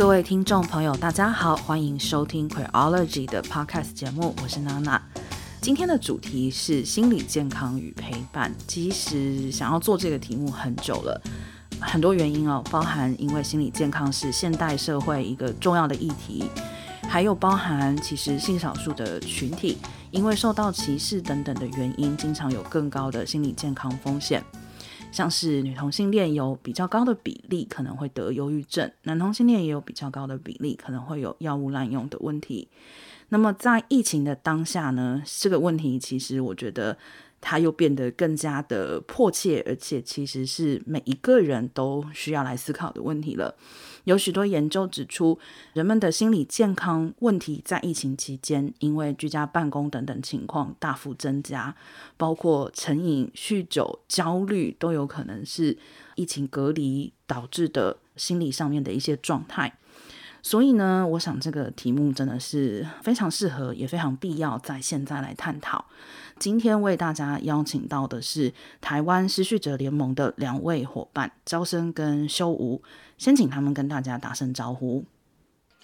各位听众朋友，大家好，欢迎收听 Queerology 的 Podcast 节目，我是娜娜。今天的主题是心理健康与陪伴。其实想要做这个题目很久了，很多原因哦，包含因为心理健康是现代社会一个重要的议题，还有包含其实性少数的群体因为受到歧视等等的原因，经常有更高的心理健康风险。像是女同性恋有比较高的比例可能会得忧郁症，男同性恋也有比较高的比例可能会有药物滥用的问题。那么在疫情的当下呢，这个问题其实我觉得它又变得更加的迫切，而且其实是每一个人都需要来思考的问题了。有许多研究指出，人们的心理健康问题在疫情期间，因为居家办公等等情况大幅增加，包括成瘾、酗酒、焦虑，都有可能是疫情隔离导致的心理上面的一些状态。所以呢，我想这个题目真的是非常适合，也非常必要在现在来探讨。今天为大家邀请到的是台湾失序者联盟的两位伙伴，招生跟修吾。先请他们跟大家打声招呼。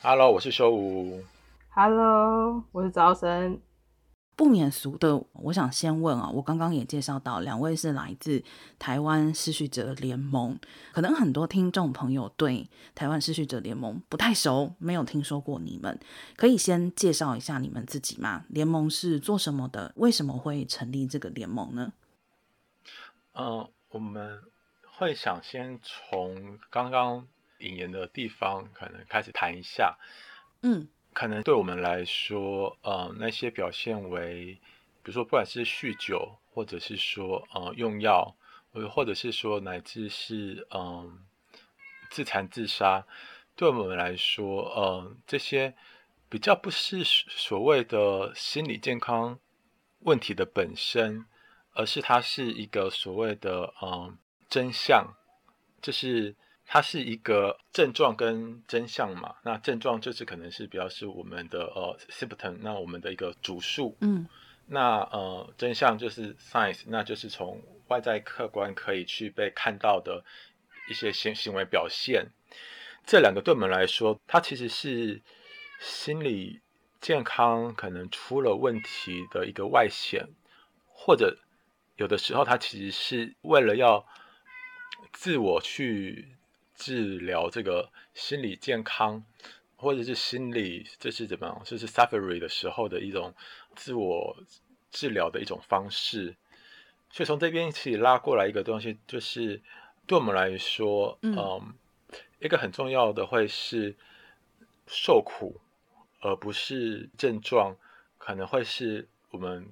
Hello，我是修吾。Hello，我是招生。不免俗的，我想先问啊，我刚刚也介绍到，两位是来自台湾失序者联盟，可能很多听众朋友对台湾失序者联盟不太熟，没有听说过你们，可以先介绍一下你们自己吗？联盟是做什么的？为什么会成立这个联盟呢？嗯、呃，我们。会想先从刚刚引言的地方可能开始谈一下，嗯，可能对我们来说，呃，那些表现为，比如说不管是酗酒，或者是说呃用药，或或者是说乃至是嗯、自残自杀，对我们来说，呃，这些比较不是所谓的心理健康问题的本身，而是它是一个所谓的嗯。真相就是它是一个症状跟真相嘛。那症状就是可能是比较是我们的呃 symptom，那我们的一个主诉。嗯。那呃真相就是 science，那就是从外在客观可以去被看到的一些行行为表现。这两个对我们来说，它其实是心理健康可能出了问题的一个外显，或者有的时候它其实是为了要。自我去治疗这个心理健康，或者是心理这是怎么样？这是 suffering 的时候的一种自我治疗的一种方式。所以从这边其实拉过来一个东西，就是对我们来说，嗯，嗯，一个很重要的会是受苦，而不是症状，可能会是我们，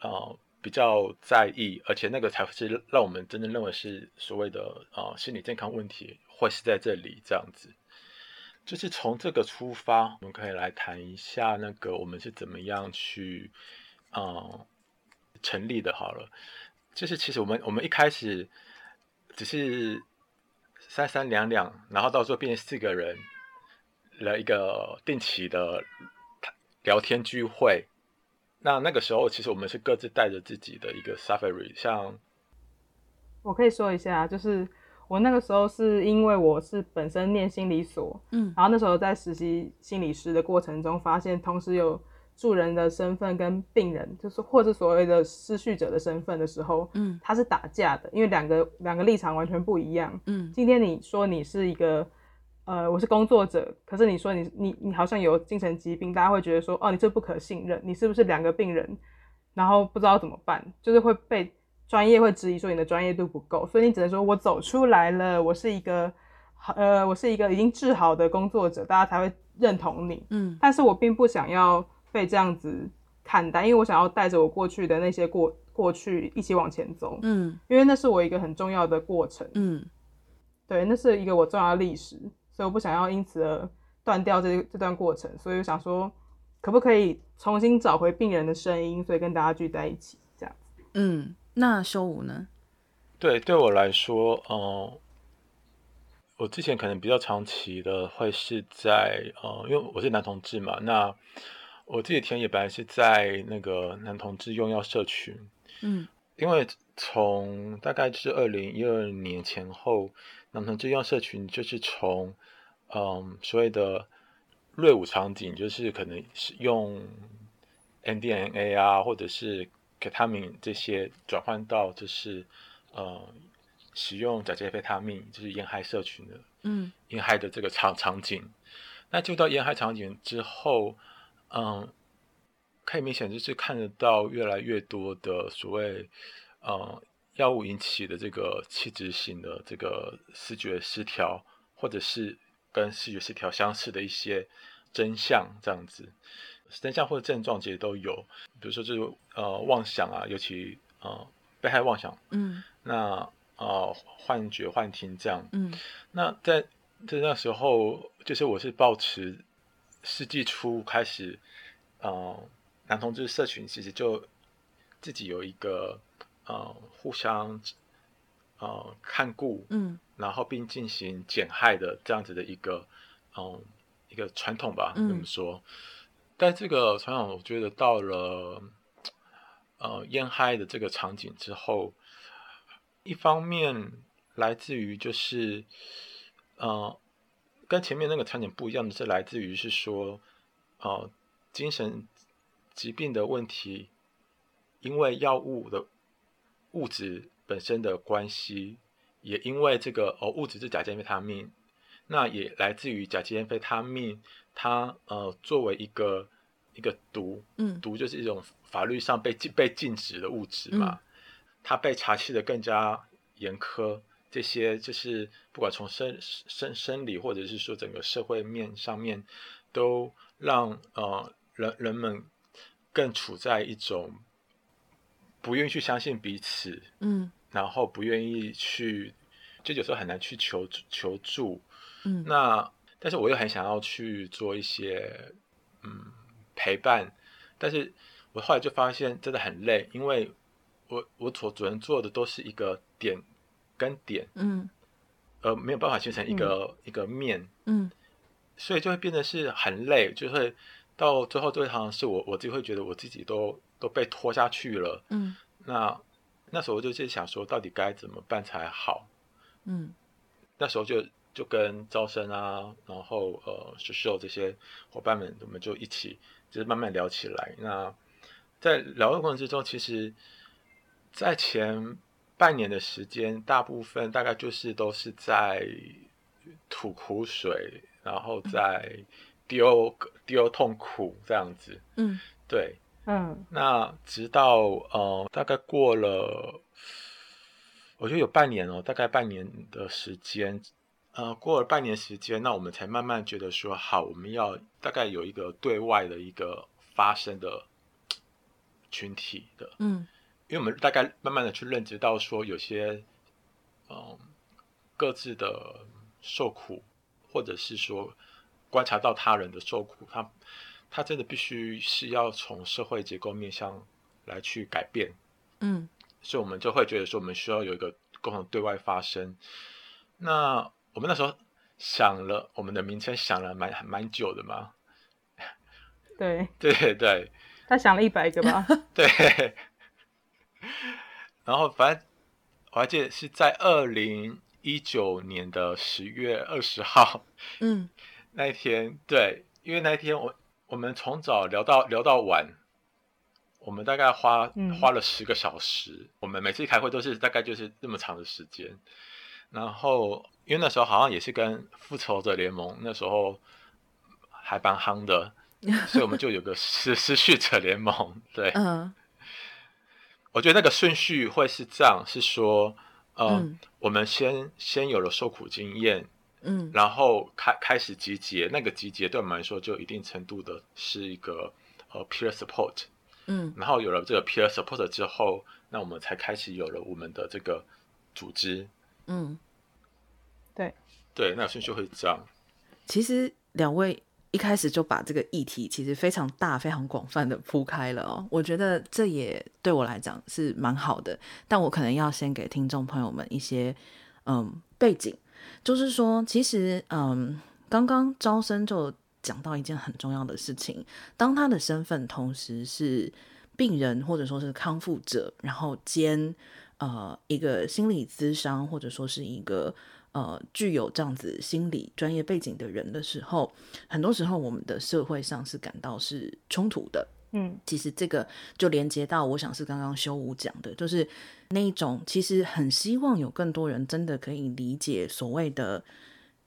呃。比较在意，而且那个才是让我们真正认为是所谓的啊、呃、心理健康问题，会是在这里这样子。就是从这个出发，我们可以来谈一下那个我们是怎么样去啊、成立的。好了，就是其实我们我们一开始只是三三两两，然后到时候变成四个人，来一个定期的聊天聚会。那那个时候，其实我们是各自带着自己的一个 suffering，像我可以说一下，就是我那个时候是因为我是本身念心理所，嗯，然后那时候在实习心理师的过程中，发现同时有助人的身份跟病人，就是或者所谓的失序者的身份的时候，嗯，他是打架的，因为两个两个立场完全不一样，嗯，今天你说你是一个。呃，我是工作者，可是你说你你你好像有精神疾病，大家会觉得说，哦，你这不可信任，你是不是两个病人？然后不知道怎么办，就是会被专业会质疑说你的专业度不够，所以你只能说我走出来了，我是一个呃，我是一个已经治好的工作者，大家才会认同你。嗯，但是我并不想要被这样子看待，因为我想要带着我过去的那些过过去一起往前走。嗯，因为那是我一个很重要的过程。嗯，对，那是一个我重要的历史。所以我不想要因此而断掉这这段过程，所以我想说，可不可以重新找回病人的声音，所以跟大家聚在一起这样。嗯，那修武呢？对，对我来说，嗯、呃，我之前可能比较长期的会是在，呃，因为我是男同志嘛，那我这几天也本来是在那个男同志用药社群，嗯，因为从大概是二零一二年前后。男同志用药社群就是从嗯所谓的类捂场景，就是可能是用 NDMA 啊，或者是 Ketamine 这些转换到就是呃使用甲基安非他命，就是烟害社群的，嗯，烟害的这个场场景。那就到沿海场景之后，嗯，可以明显就是看得到越来越多的所谓呃药物引起的这个器质性的这个视觉失调，或者是跟视觉失调相似的一些真相，这样子，真相或者症状其实都有，比如说就是呃妄想啊，尤其呃被害妄想，嗯，那呃幻觉、幻听这样，嗯，那在。在那时候，就是我是抱持世纪初开始，呃，男同志社群其实就自己有一个呃互相呃看顾，嗯，然后并进行减害的这样子的一个嗯、呃、一个传统吧，这么说。嗯、但这个传统，我觉得到了呃烟害的这个场景之后，一方面来自于就是。呃，跟前面那个场景不一样的是，来自于是说，呃，精神疾病的问题，因为药物的物质本身的关系，也因为这个哦物质是甲基安非他命，那也来自于甲基安非他命，它呃作为一个一个毒，嗯，毒就是一种法律上被禁被禁止的物质嘛，嗯、它被查缉的更加严苛。这些就是不管从生生生理，或者是说整个社会面上面，都让呃人人们更处在一种不愿意去相信彼此，嗯，然后不愿意去，就有时候很难去求求助，嗯，那但是我又很想要去做一些嗯陪伴，但是我后来就发现真的很累，因为我我所主能做的都是一个点。跟点，嗯，呃，没有办法形成一个、嗯、一个面，嗯，所以就会变得是很累，就会到最后，最常是我我自己会觉得我自己都都被拖下去了，嗯，那那时候我就在想说，到底该怎么办才好，嗯，那时候就就跟招生啊，然后呃，秀秀这些伙伴们，我们就一起就是慢慢聊起来。那在聊的过程之中，其实，在前。半年的时间，大部分大概就是都是在吐苦水，然后在丢丢痛苦这样子。嗯，对，嗯。那直到呃，大概过了，我觉得有半年哦，大概半年的时间。呃，过了半年时间，那我们才慢慢觉得说，好，我们要大概有一个对外的一个发声的群体的。嗯。因为我们大概慢慢的去认知到，说有些，嗯，各自的受苦，或者是说观察到他人的受苦，他他真的必须是要从社会结构面向来去改变，嗯，所以我们就会觉得说，我们需要有一个共同对外发声。那我们那时候想了我们的名称，想了蛮蛮久的嘛，对对对，他想了一百个吧，对。然后，反正我还记得是在二零一九年的十月二十号，嗯，那一天，对，因为那一天我我们从早聊到聊到晚，我们大概花、嗯、花了十个小时，我们每次开会都是大概就是这么长的时间。然后，因为那时候好像也是跟复仇者联盟那时候还蛮夯的，所以我们就有个失失序者联盟，对，嗯。我觉得那个顺序会是这样，是说，呃，嗯、我们先先有了受苦经验，嗯，然后开开始集结，那个集结对我们来说就一定程度的是一个呃 peer support，嗯，然后有了这个 peer support 之后，那我们才开始有了我们的这个组织，嗯，对，对，那个顺序会是这样。其实两位。一开始就把这个议题其实非常大、非常广泛的铺开了哦，我觉得这也对我来讲是蛮好的。但我可能要先给听众朋友们一些嗯背景，就是说，其实嗯，刚刚招生就讲到一件很重要的事情，当他的身份同时是病人或者说是康复者，然后兼呃一个心理咨商或者说是一个呃具有这样子心理专业背景的人的时候，很多时候我们的社会上是感到是冲突的。嗯，其实这个就连接到我想是刚刚修武讲的，就是那一种其实很希望有更多人真的可以理解所谓的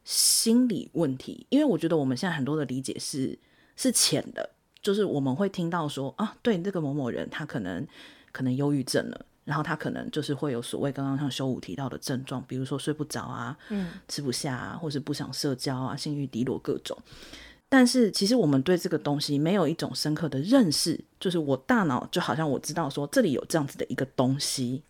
心理问题，因为我觉得我们现在很多的理解是是浅的，就是我们会听到说啊，对，这个某某人他可能可能忧郁症了。然后他可能就是会有所谓刚刚像修武提到的症状，比如说睡不着啊，嗯，吃不下啊，或是不想社交啊，性欲低落各种。但是其实我们对这个东西没有一种深刻的认识，就是我大脑就好像我知道说这里有这样子的一个东西，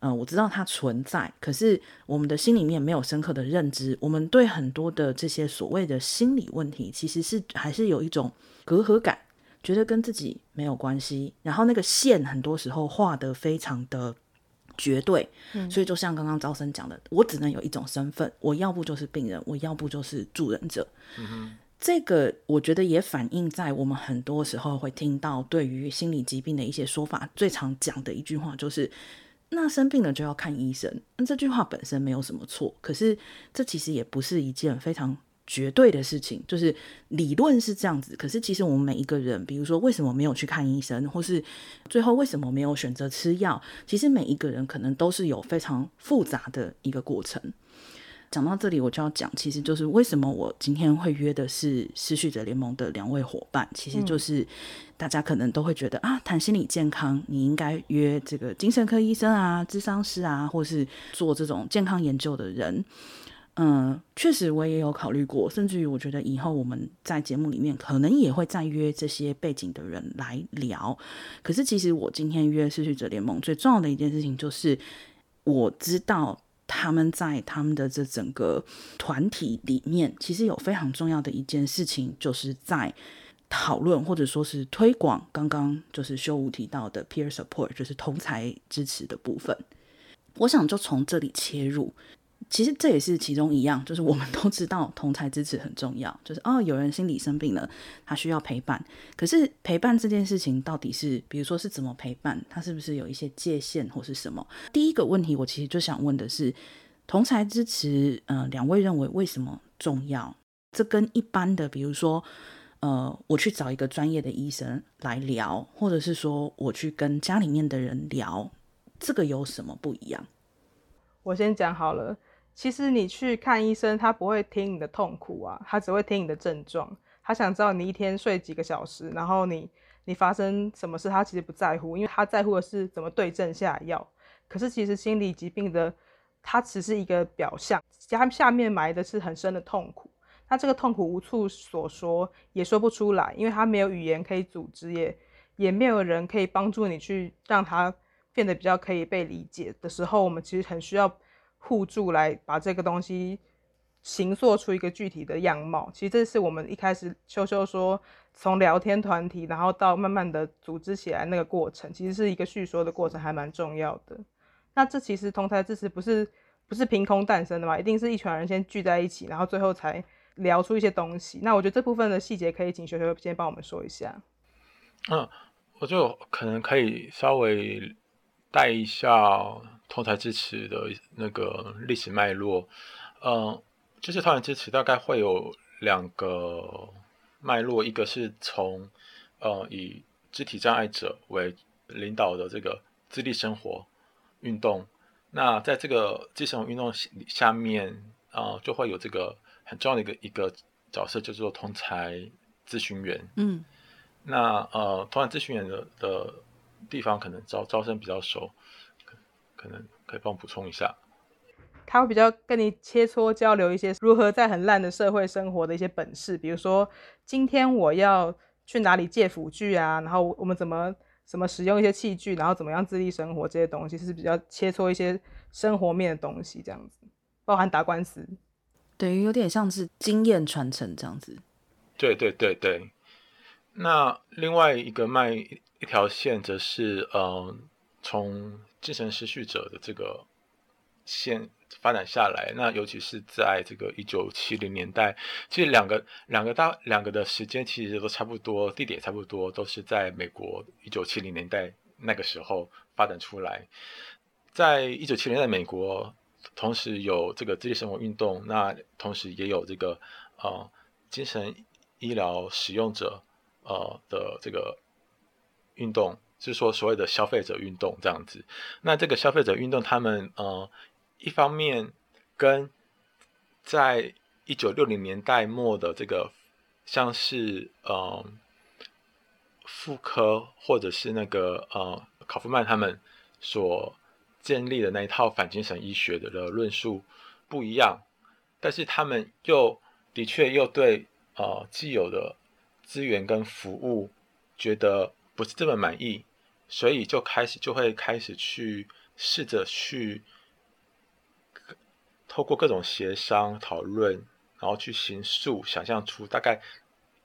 嗯、呃，我知道它存在，可是我们的心里面没有深刻的认知。我们对很多的这些所谓的心理问题，其实是还是有一种隔阂感。觉得跟自己没有关系，然后那个线很多时候画得非常的绝对，嗯，所以就像刚刚招生讲的，我只能有一种身份，我要不就是病人，我要不就是助人者。这个我觉得也反映在我们很多时候会听到对于心理疾病的一些说法，最常讲的一句话就是，那生病了就要看医生。那这句话本身没有什么错，可是这其实也不是一件非常。绝对的事情，就是理论是这样子，可是其实我们每一个人，比如说为什么没有去看医生，或是最后为什么没有选择吃药，其实每一个人可能都是有非常复杂的一个过程。讲到这里，我就要讲，其实就是为什么我今天会约的是失序者联盟的两位伙伴，其实就是大家可能都会觉得啊，谈心理健康，你应该约这个精神科医生啊、智商师啊，或是做这种健康研究的人。嗯，确实我也有考虑过，甚至于我觉得以后我们在节目里面可能也会再约这些背景的人来聊。可是其实我今天约失去者联盟最重要的一件事情，就是我知道他们在他们的这整个团体里面，其实有非常重要的一件事情，就是在讨论或者说是推广刚刚就是修武提到的 peer support，就是同才支持的部分。我想就从这里切入。其实这也是其中一样，就是我们 都知道同侪支持很重要，就是哦，有人心理生病了，他需要陪伴。可是陪伴这件事情到底是，比如说是怎么陪伴？他是不是有一些界限或是什么？第一个问题，我其实就想问的是，同侪支持，呃，两位认为为什么重要？这跟一般的，比如说，呃，我去找一个专业的医生来聊，或者是说我去跟家里面的人聊，这个有什么不一样？我先讲好了。其实你去看医生，他不会听你的痛苦啊，他只会听你的症状。他想知道你一天睡几个小时，然后你你发生什么事，他其实不在乎，因为他在乎的是怎么对症下药。可是其实心理疾病的，它只是一个表象，它下面埋的是很深的痛苦。那这个痛苦无处所说，也说不出来，因为他没有语言可以组织，也也没有人可以帮助你去让他变得比较可以被理解的时候，我们其实很需要。互助来把这个东西形塑出一个具体的样貌。其实这是我们一开始修修说，从聊天团体，然后到慢慢的组织起来那个过程，其实是一个叙说的过程，还蛮重要的。那这其实同台支持不是不是凭空诞生的嘛？一定是一群人先聚在一起，然后最后才聊出一些东西。那我觉得这部分的细节可以请修修先帮我们说一下。嗯，我就可能可以稍微带一下。同侪支持的那个历史脉络，嗯，就是同侪支持大概会有两个脉络，一个是从呃以肢体障碍者为领导的这个自立生活运动，那在这个自立生活运动下面啊、呃，就会有这个很重要的一个一个角色，就是说同侪咨询员。嗯，那呃通才咨询员的的地方可能招招生比较熟。可能可以帮我补充一下，他会比较跟你切磋交流一些如何在很烂的社会生活的一些本事，比如说今天我要去哪里借辅具啊，然后我们怎么怎么使用一些器具，然后怎么样自立生活这些东西，是比较切磋一些生活面的东西，这样子，包含打官司，等于有点像是经验传承这样子。对对对对，那另外一个卖一条线则是嗯从。精神失序者的这个现发展下来，那尤其是在这个一九七零年代，其实两个两个大两个的时间其实都差不多，地点差不多，都是在美国一九七零年代那个时候发展出来。在一九七零年代美国，同时有这个自立生活运动，那同时也有这个呃精神医疗使用者呃的这个运动，是说所谓的消费者运动这样子。那这个消费者运动，他们呃一方面跟在一九六零年代末的这个像是呃妇科或者是那个呃考夫曼他们所建立的那一套反精神医学的的论述不一样，但是他们又的确又对呃既有的资源跟服务觉得不是这么满意，所以就开始就会开始去试着去透过各种协商讨论，然后去形塑，想象出大概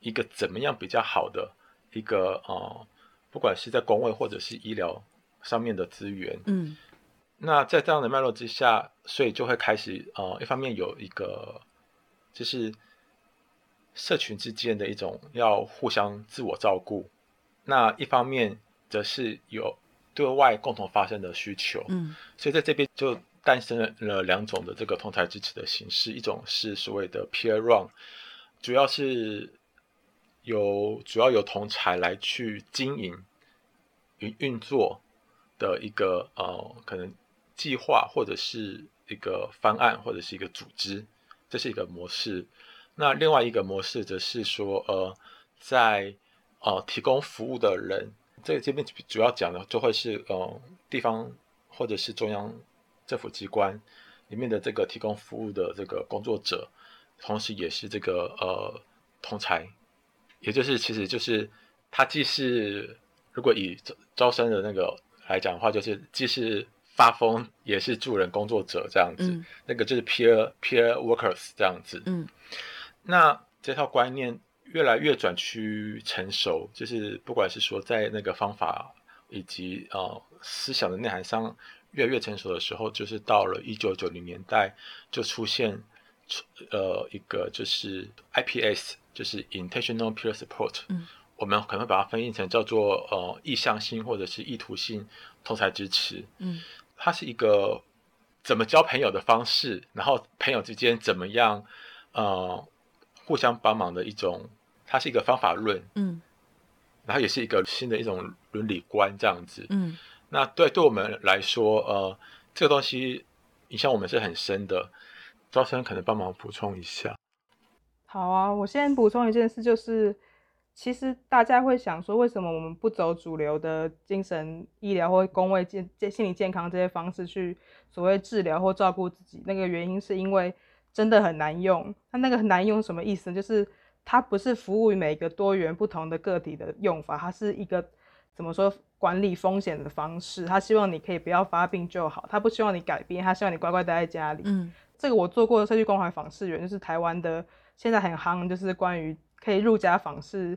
一个怎么样比较好的一个呃，不管是在工位或者是医疗上面的资源，嗯。那在这样的脉络之下，所以就会开始呃，一方面有一个就是社群之间的一种要互相自我照顾，那一方面则是有对外共同发生的需求。嗯，所以在这边就诞生了两种的这个同侪支持的形式，一种是所谓的 peer run，主要是由主要由同才来去经营运运作的一个呃可能。计划或者是一个方案或者是一个组织，这是一个模式。那另外一个模式则是说，呃，在呃提供服务的人，这个这边主要讲的就会是呃地方或者是中央政府机关里面的这个提供服务的这个工作者，同时也是这个呃通才，也就是其实就是他既是如果以招招生的那个来讲的话，就是既是。发疯也是助人工作者这样子，嗯、那个就是 peer peer workers 这样子。嗯，那这套观念越来越转趋成熟，就是不管是说在那个方法以及呃思想的内涵上越来越成熟的时候，就是到了一九九零年代就出现呃一个就是 IPS，就是 intentional peer support。嗯，我们可能会把它翻译成叫做呃意向性或者是意图性同侪支持。嗯。它是一个怎么交朋友的方式，然后朋友之间怎么样，呃，互相帮忙的一种，它是一个方法论，嗯，然后也是一个新的一种伦理观这样子，嗯，那对对我们来说，呃，这个东西影响我们是很深的，招生可能帮忙补充一下。好啊，我先补充一件事，就是。其实大家会想说，为什么我们不走主流的精神医疗或工位健健心理健康这些方式去所谓治疗或照顾自己？那个原因是因为真的很难用。它那个很难用什么意思？就是它不是服务于每个多元不同的个体的用法，它是一个怎么说管理风险的方式。他希望你可以不要发病就好，他不希望你改变，他希望你乖乖待在家里。嗯，这个我做过的社区关怀访视员，就是台湾的现在很夯，就是关于。可以入家访视，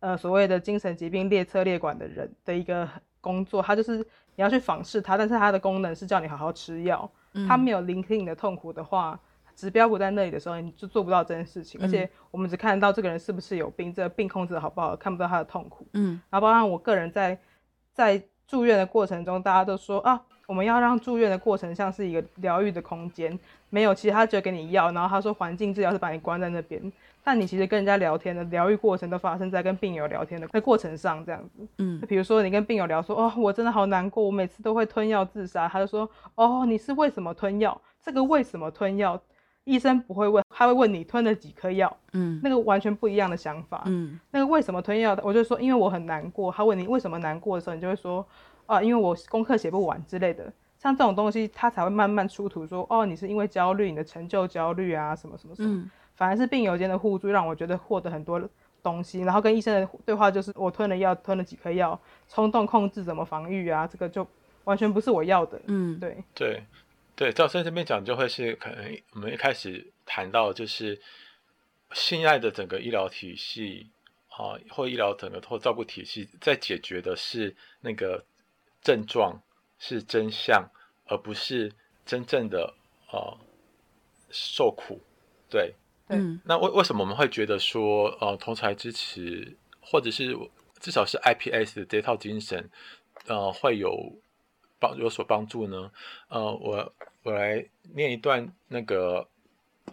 呃，所谓的精神疾病列车列管的人的一个工作，他就是你要去访视他，但是他的功能是叫你好好吃药。嗯、他没有聆听你的痛苦的话，指标不在那里的时候，你就做不到这件事情。嗯、而且我们只看到这个人是不是有病，这个病控制的好不好，看不到他的痛苦。嗯，然后包括我个人在在住院的过程中，大家都说啊，我们要让住院的过程像是一个疗愈的空间，没有，其实他只有给你药，然后他说环境治疗是把你关在那边。但你其实跟人家聊天的疗愈过程都发生在跟病友聊天的过程上，这样子。嗯，比如说你跟病友聊说，哦，我真的好难过，我每次都会吞药自杀。他就说，哦，你是为什么吞药？这个为什么吞药？医生不会问，他会问你吞了几颗药。嗯，那个完全不一样的想法。嗯，那个为什么吞药？我就说，因为我很难过。他问你为什么难过的时候，你就会说，啊，因为我功课写不完之类的。像这种东西，他才会慢慢出土说，哦，你是因为焦虑，你的成就焦虑啊，什么什么什么。嗯反而是病友间的互助，让我觉得获得很多东西。然后跟医生的对话就是，我吞了药，吞了几颗药，冲动控制怎么防御啊？这个就完全不是我要的。嗯，对对对，赵生这边讲就会是可能我们一开始谈到就是现在的整个医疗体系啊，或医疗整个或照顾体系在解决的是那个症状是真相，而不是真正的呃受苦。对。嗯，那为为什么我们会觉得说，呃，同侪支持，或者是至少是 IPS 的这套精神，呃，会有帮有所帮助呢？呃，我我来念一段那个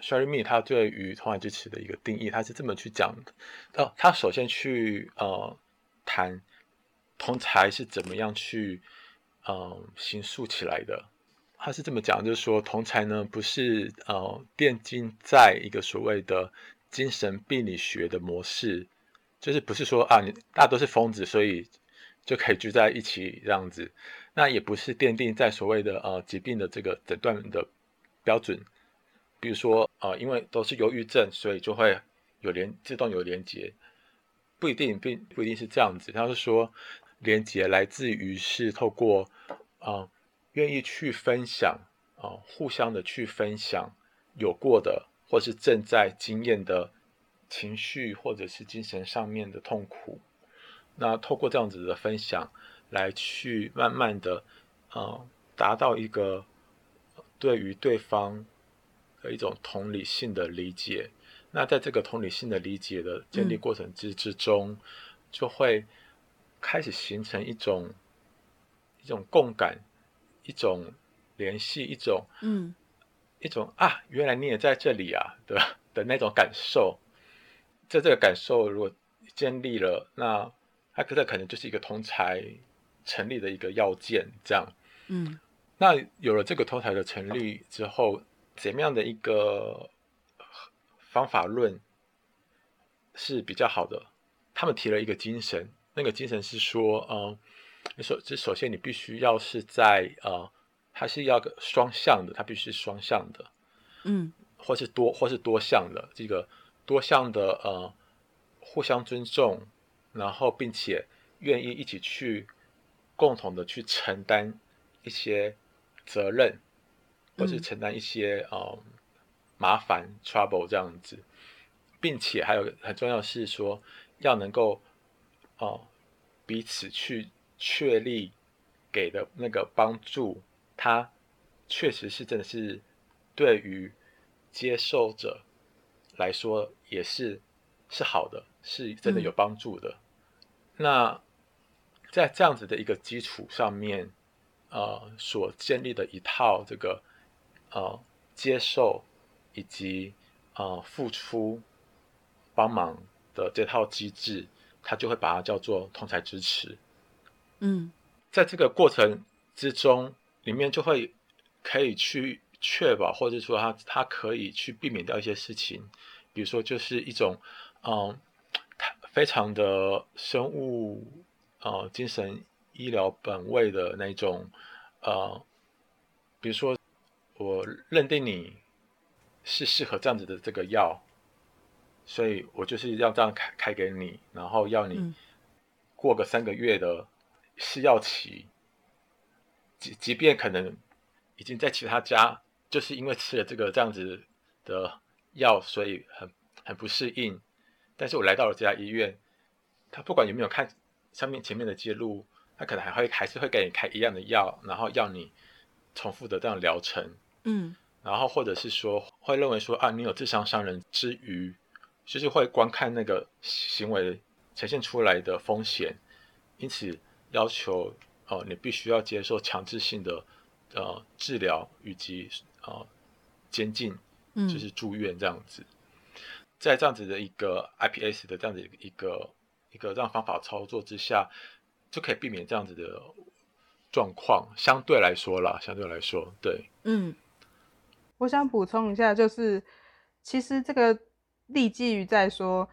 Sherry Me 他对于同侪支持的一个定义，他是这么去讲的。哦，他首先去呃谈同侪是怎么样去嗯、呃、形塑起来的。他是这么讲，就是说同侪呢不是呃奠基在一个所谓的精神病理学的模式，就是不是说啊你大家都是疯子，所以就可以聚在一起这样子。那也不是奠定在所谓的呃疾病的这个诊断的标准，比如说呃因为都是忧郁症，所以就会有连自动有连接，不一定并不一定是这样子。他是说连接来自于是透过啊。愿意去分享啊、互相的去分享有过的或是正在经验的情绪，或者是精神上面的痛苦。那透过这样子的分享，来去慢慢的呃达到一个对于对方的一种同理性的理解。那在这个同理性的理解的建立过程之之中，嗯、就会开始形成一种一种共感。一种联系，一种嗯，一种啊，原来你也在这里啊，对吧？的那种感受，在这个感受如果建立了，那它可能可能就是一个同侪成立的一个要件，这样，嗯，那有了这个同侪的成立之后，怎么样的一个方法论是比较好的？他们提了一个精神，那个精神是说，嗯。首，这首先你必须要是在呃，它是要个双向的，它必须是双向的，嗯，或是多或是多向的，这个多向的呃，互相尊重，然后并且愿意一起去共同的去承担一些责任，或是承担一些呃麻烦 trouble 这样子，并且还有很重要的是说要能够哦、呃、彼此去。确立给的那个帮助，它确实是真的是对于接受者来说也是是好的，是真的有帮助的。嗯、那在这样子的一个基础上面，呃，所建立的一套这个呃接受以及呃付出帮忙的这套机制，它就会把它叫做同才支持。嗯，在这个过程之中，里面就会可以去确保，或者说他他可以去避免掉一些事情，比如说就是一种嗯，非常的生物呃精神医疗本位的那种呃，比如说我认定你是适合这样子的这个药，所以我就是要这样开开给你，然后要你过个三个月的。试药期，即即便可能已经在其他家，就是因为吃了这个这样子的药，所以很很不适应。但是我来到了这家医院，他不管有没有看上面前面的记录，他可能还会还是会给你开一样的药，然后要你重复的这样疗程。嗯，然后或者是说会认为说啊，你有自相伤人之余，就是会观看那个行为呈现出来的风险，因此。要求哦，你必须要接受强制性的呃治疗以及呃监禁，就是住院这样子。嗯、在这样子的一个 IPS 的这样子一个一个这样方法操作之下，就可以避免这样子的状况。相对来说啦，相对来说，对，嗯。我想补充一下，就是其实这个立基于在说，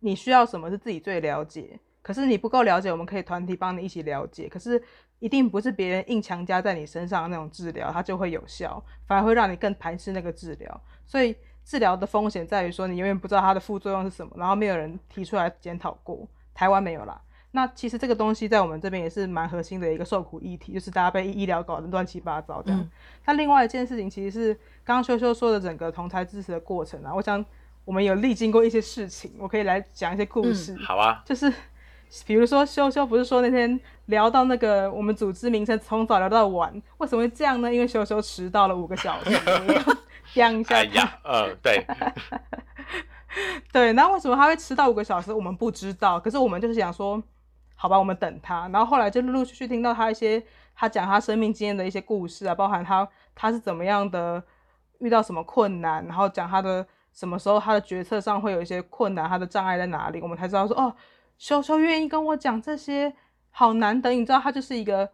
你需要什么是自己最了解。可是你不够了解，我们可以团体帮你一起了解。可是一定不是别人硬强加在你身上的那种治疗，它就会有效，反而会让你更排斥那个治疗。所以治疗的风险在于说，你永远不知道它的副作用是什么，然后没有人提出来检讨过。台湾没有啦。那其实这个东西在我们这边也是蛮核心的一个受苦议题，就是大家被医疗搞得乱七八糟这样。嗯、那另外一件事情，其实是刚刚修修说的整个同台支持的过程啊，我想我们有历经过一些事情，我可以来讲一些故事。嗯、好啊，就是。比如说，修修不是说那天聊到那个我们组织名称从早聊到晚，为什么会这样呢？因为修修迟到了五个小时，讲一下。哎呀，呃，对，对，那为什么他会迟到五个小时？我们不知道，可是我们就是想说，好吧，我们等他。然后后来就陆陆续续听到他一些他讲他生命经验的一些故事啊，包含他他是怎么样的遇到什么困难，然后讲他的什么时候他的决策上会有一些困难，他的障碍在哪里，我们才知道说哦，修修愿意跟我讲这些，好难得。你知道他就是一个。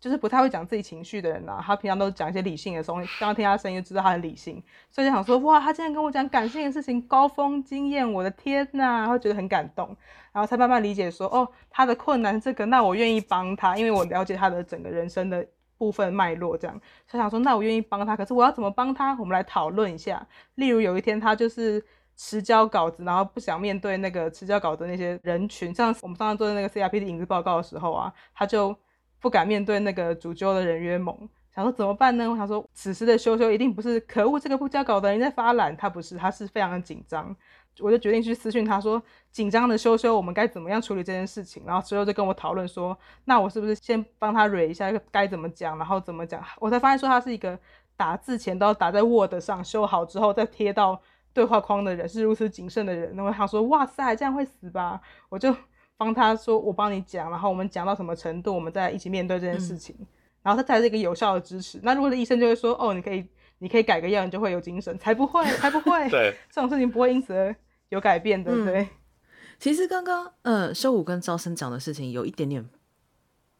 就是不太会讲自己情绪的人呐、他平常都讲一些理性的东西。刚刚听他声音就知道他很理性，所以就想说，哇，他竟然跟我讲感性的事情，高峰经验，我的天呐，然后觉得很感动，然后才慢慢理解说，哦，他的困难这个，那我愿意帮他，因为我了解他的整个人生的部分脉络，这样，所以想说，那我愿意帮他，可是我要怎么帮他？我们来讨论一下。例如有一天他就是迟交稿子，然后不想面对那个迟交稿的那些人群，像我们上次做的那个 CRP 的影子报告的时候啊，他就。不敢面对那个主揪的人约盟，想说怎么办呢？我想说，此时的修修一定不是可恶，这个不交稿的人在发懒，他不是，他是非常的紧张。我就决定去私讯他说，紧张的修修，我们该怎么样处理这件事情？然后之后就跟我讨论说，那我是不是先帮他蕊一下该怎么讲，然后怎么讲？我才发现说他是一个打字前都要打在 Word 上修好之后再贴到对话框的人，是如此谨慎的人。那我想说，哇塞，这样会死吧？我就。帮他说，我帮你讲，然后我们讲到什么程度，我们再一起面对这件事情，嗯、然后他才是一个有效的支持。那如果是医生就会说，哦，你可以，你可以改个药，你就会有精神，才不会，才不会，对，这种事情不会因此而有改变的，对。嗯、其实刚刚呃，修武跟招生讲的事情有一点点，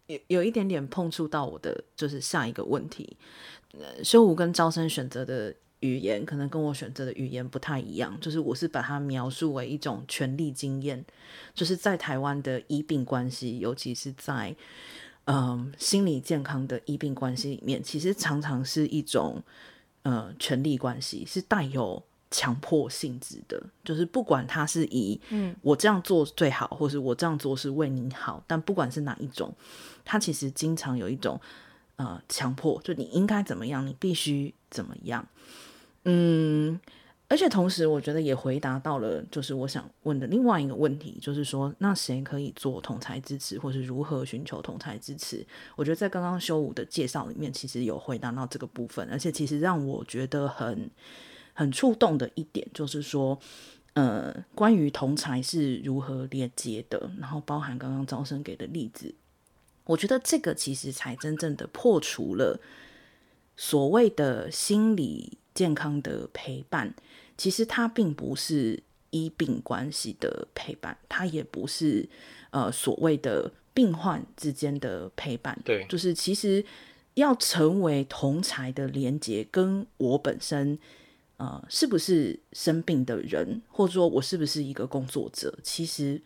有有一点点碰触到我的，就是下一个问题，呃，修武跟招生选择的。语言可能跟我选择的语言不太一样，就是我是把它描述为一种权力经验，就是在台湾的医病关系，尤其是在嗯心理健康的医病关系里面，其实常常是一种呃权力关系，是带有强迫性质的，就是不管他是以嗯。我这样做最好，或是我这样做是为你好，但不管是哪一种，他其实经常有一种呃强迫，就你应该怎么样，你必须怎么样。嗯，而且同时，我觉得也回答到了，就是我想问的另外一个问题，就是说，那谁可以做同侪支持，或是如何寻求同侪支持？我觉得在刚刚修武的介绍里面，其实有回答到这个部分，而且其实让我觉得很很触动的一点，就是说，呃，关于同侪是如何连接的，然后包含刚刚招生给的例子，我觉得这个其实才真正的破除了所谓的心理。健康的陪伴，其实它并不是医病关系的陪伴，它也不是呃所谓的病患之间的陪伴。对，就是其实要成为同才的连接，跟我本身呃是不是生病的人，或者说我是不是一个工作者，其实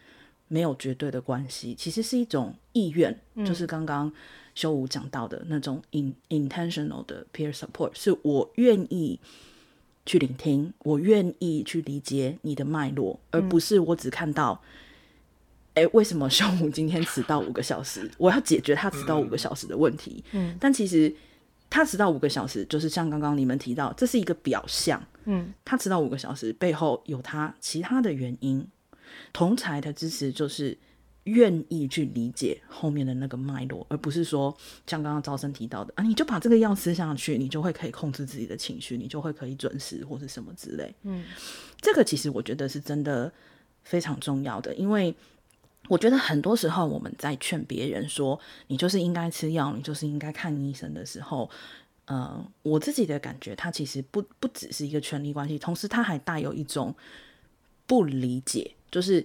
没有绝对的关系，其实是一种意愿，嗯、就是刚刚。修武讲到的那种 in intentional 的 peer support，是我愿意去聆听，我愿意去理解你的脉络，而不是我只看到，哎、嗯，为什么修武今天迟到五个小时？我要解决他迟到五个小时的问题。嗯，但其实他迟到五个小时，就是像刚刚你们提到，这是一个表象。嗯，他迟到五个小时背后有他其他的原因。同侪的支持就是。愿意去理解后面的那个脉络，而不是说像刚刚招生提到的啊，你就把这个药吃下去，你就会可以控制自己的情绪，你就会可以准时或是什么之类。嗯，这个其实我觉得是真的非常重要的，因为我觉得很多时候我们在劝别人说你就是应该吃药，你就是应该看医生的时候，呃，我自己的感觉，它其实不不只是一个权力关系，同时它还带有一种不理解，就是。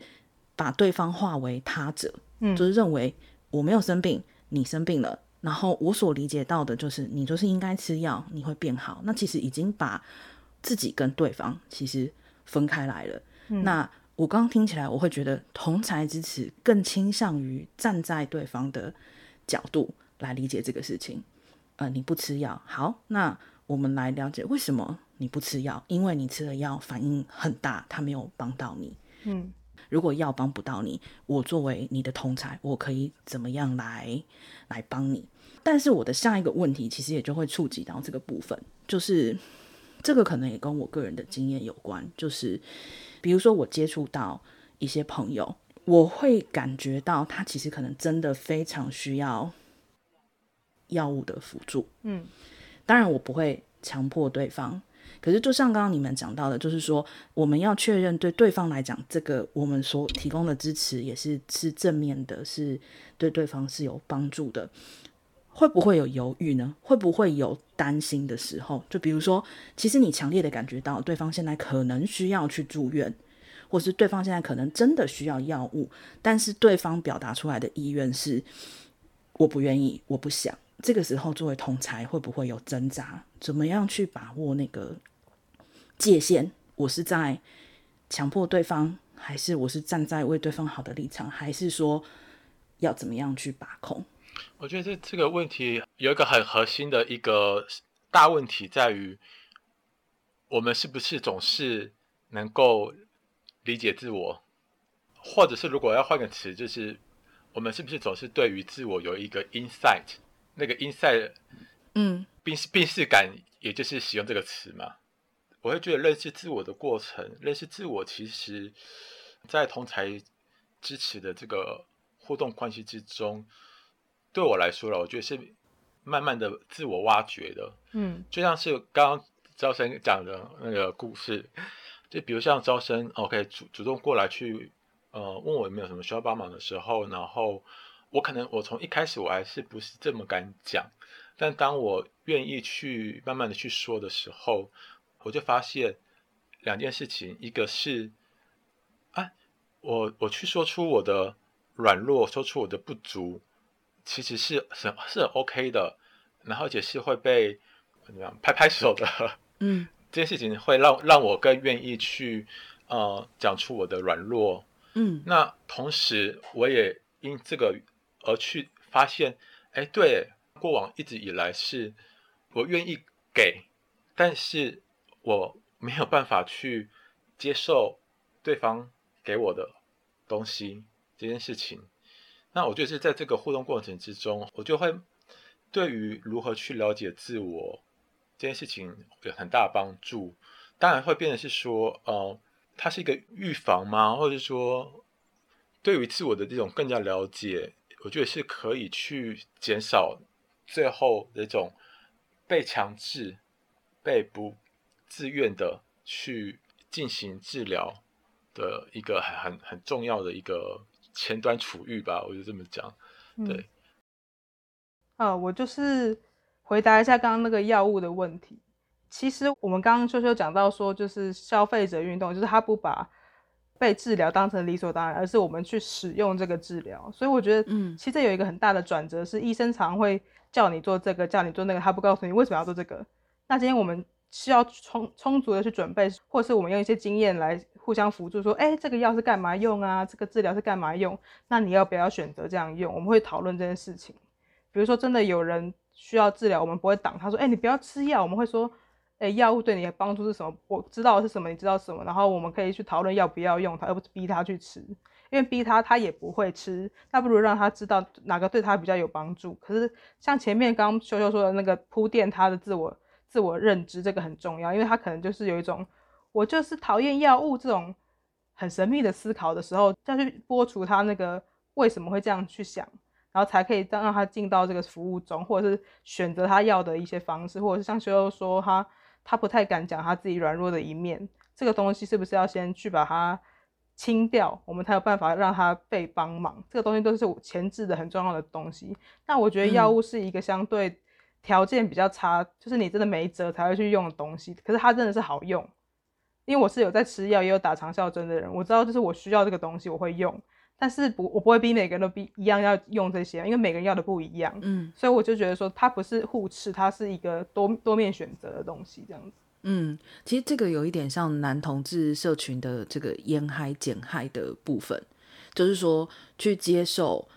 把对方化为他者，嗯，就是认为我没有生病，你生病了，然后我所理解到的就是你就是应该吃药，你会变好。那其实已经把自己跟对方其实分开来了。嗯，那我刚刚听起来，我会觉得同才支持更倾向于站在对方的角度来理解这个事情。呃，你不吃药，好，那我们来了解为什么你不吃药，因为你吃了药反应很大，它没有帮到你。嗯。如果药帮不到你，我作为你的同才，我可以怎么样来来帮你？但是我的下一个问题，其实也就会触及到这个部分，就是这个可能也跟我个人的经验有关，就是比如说我接触到一些朋友，我会感觉到他其实可能真的非常需要药物的辅助。嗯，当然我不会强迫对方，可是就像刚刚你们讲到的，就是说我们要确认对对方来讲，这个我们所提供的支持也是是正面的，是对对方是有帮助的。会不会有犹豫呢？会不会有担心的时候？就比如说，其实你强烈的感觉到对方现在可能需要去住院，或是对方现在可能真的需要药物，但是对方表达出来的意愿是我不愿意，我不想。这个时候作为同侪会不会有挣扎？怎么样去把握那个界限？我是在强迫对方，还是我是站在为对方好的立场，还是说要怎么样去把控？我觉得这这个问题有一个很核心的一个大问题，在于我们是不是总是能够理解自我，或者是如果要换个词，就是我们是不是总是对于自我有一个 insight，那个 inside，嗯，病病视感，也就是使用这个词嘛。我会觉得认识自我的过程，认识自我，其实在同才支持的这个互动关系之中。对我来说了，我觉得是慢慢的自我挖掘的，嗯，就像是刚刚招生讲的那个故事，就比如像招生，OK，主主动过来去，呃，问我有没有什么需要帮忙的时候，然后我可能我从一开始我还是不是这么敢讲，但当我愿意去慢慢的去说的时候，我就发现两件事情，一个是，啊，我我去说出我的软弱，说出我的不足。其实是是是 OK 的，然后而且是会被怎么样拍拍手的，嗯，这件事情会让让我更愿意去呃讲出我的软弱，嗯，那同时我也因这个而去发现，哎，对，过往一直以来是我愿意给，但是我没有办法去接受对方给我的东西这件事情。那我觉得是在这个互动过程之中，我就会对于如何去了解自我这件事情有很大的帮助。当然会变成是说，呃，它是一个预防吗？或者说，对于自我的这种更加了解，我觉得是可以去减少最后的这种被强制、被不自愿的去进行治疗的一个很很很重要的一个。前端处遇吧，我就这么讲。对，啊、我就是回答一下刚刚那个药物的问题。其实我们刚刚秀秀讲到说，就是消费者运动，就是他不把被治疗当成理所当然，而是我们去使用这个治疗。所以我觉得，嗯，其实有一个很大的转折是，医生常会叫你做这个，叫你做那个，他不告诉你为什么要做这个。那今天我们需要充充足的去准备，或是我们用一些经验来。互相辅助，说，哎、欸，这个药是干嘛用啊？这个治疗是干嘛用？那你要不要选择这样用？我们会讨论这件事情。比如说，真的有人需要治疗，我们不会挡他，说，哎、欸，你不要吃药。我们会说，哎、药物对你的帮助是什么？我知道是什么，你知道什么？然后我们可以去讨论要不要用它，而不是逼他去吃。因为逼他，他也不会吃。那不如让他知道哪个对他比较有帮助。可是像前面刚刚秀秀说的那个铺垫他的自我自我认知，这个很重要，因为他可能就是有一种。我就是讨厌药物这种很神秘的思考的时候，再去剥除他那个为什么会这样去想，然后才可以让让他进到这个服务中，或者是选择他要的一些方式，或者是像修修说他他不太敢讲他自己软弱的一面，这个东西是不是要先去把它清掉，我们才有办法让他被帮忙？这个东西都是我前置的很重要的东西。那我觉得药物是一个相对条件比较差，就是你真的没辙才会去用的东西，可是它真的是好用。因为我是有在吃药，也有打长效针的人，我知道就是我需要这个东西，我会用，但是不，我不会逼每个人都逼一样要用这些，因为每个人要的不一样，嗯，所以我就觉得说它不是互斥，它是一个多多面选择的东西，这样子。嗯，其实这个有一点像男同志社群的这个烟嗨减嗨的部分，就是说去接受